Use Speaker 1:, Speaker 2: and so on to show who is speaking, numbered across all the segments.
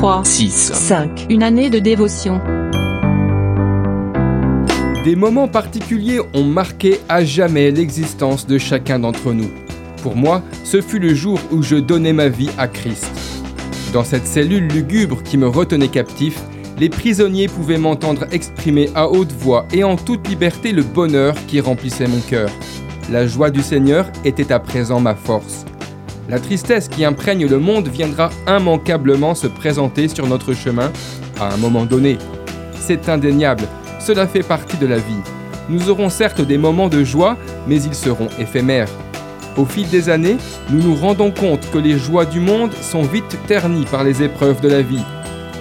Speaker 1: 3,
Speaker 2: 6,
Speaker 1: 5. Une année de dévotion.
Speaker 3: Des moments particuliers ont marqué à jamais l'existence de chacun d'entre nous. Pour moi, ce fut le jour où je donnais ma vie à Christ. Dans cette cellule lugubre qui me retenait captif, les prisonniers pouvaient m'entendre exprimer à haute voix et en toute liberté le bonheur qui remplissait mon cœur. La joie du Seigneur était à présent ma force. La tristesse qui imprègne le monde viendra immanquablement se présenter sur notre chemin à un moment donné. C'est indéniable, cela fait partie de la vie. Nous aurons certes des moments de joie, mais ils seront éphémères. Au fil des années, nous nous rendons compte que les joies du monde sont vite ternies par les épreuves de la vie.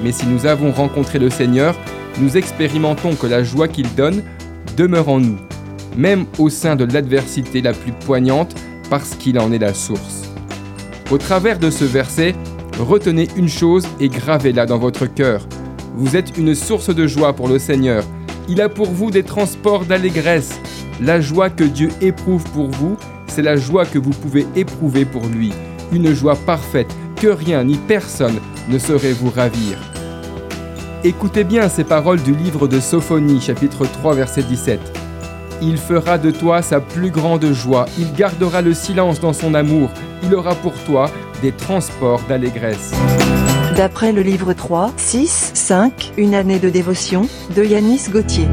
Speaker 3: Mais si nous avons rencontré le Seigneur, nous expérimentons que la joie qu'il donne demeure en nous, même au sein de l'adversité la plus poignante, parce qu'il en est la source. Au travers de ce verset, retenez une chose et gravez-la dans votre cœur. Vous êtes une source de joie pour le Seigneur. Il a pour vous des transports d'allégresse. La joie que Dieu éprouve pour vous, c'est la joie que vous pouvez éprouver pour lui. Une joie parfaite que rien ni personne ne saurait vous ravir. Écoutez bien ces paroles du livre de Sophonie, chapitre 3, verset 17. Il fera de toi sa plus grande joie, il gardera le silence dans son amour, il aura pour toi des transports d'allégresse.
Speaker 1: D'après le livre 3, 6, 5. Une année de dévotion de Yanis Gauthier.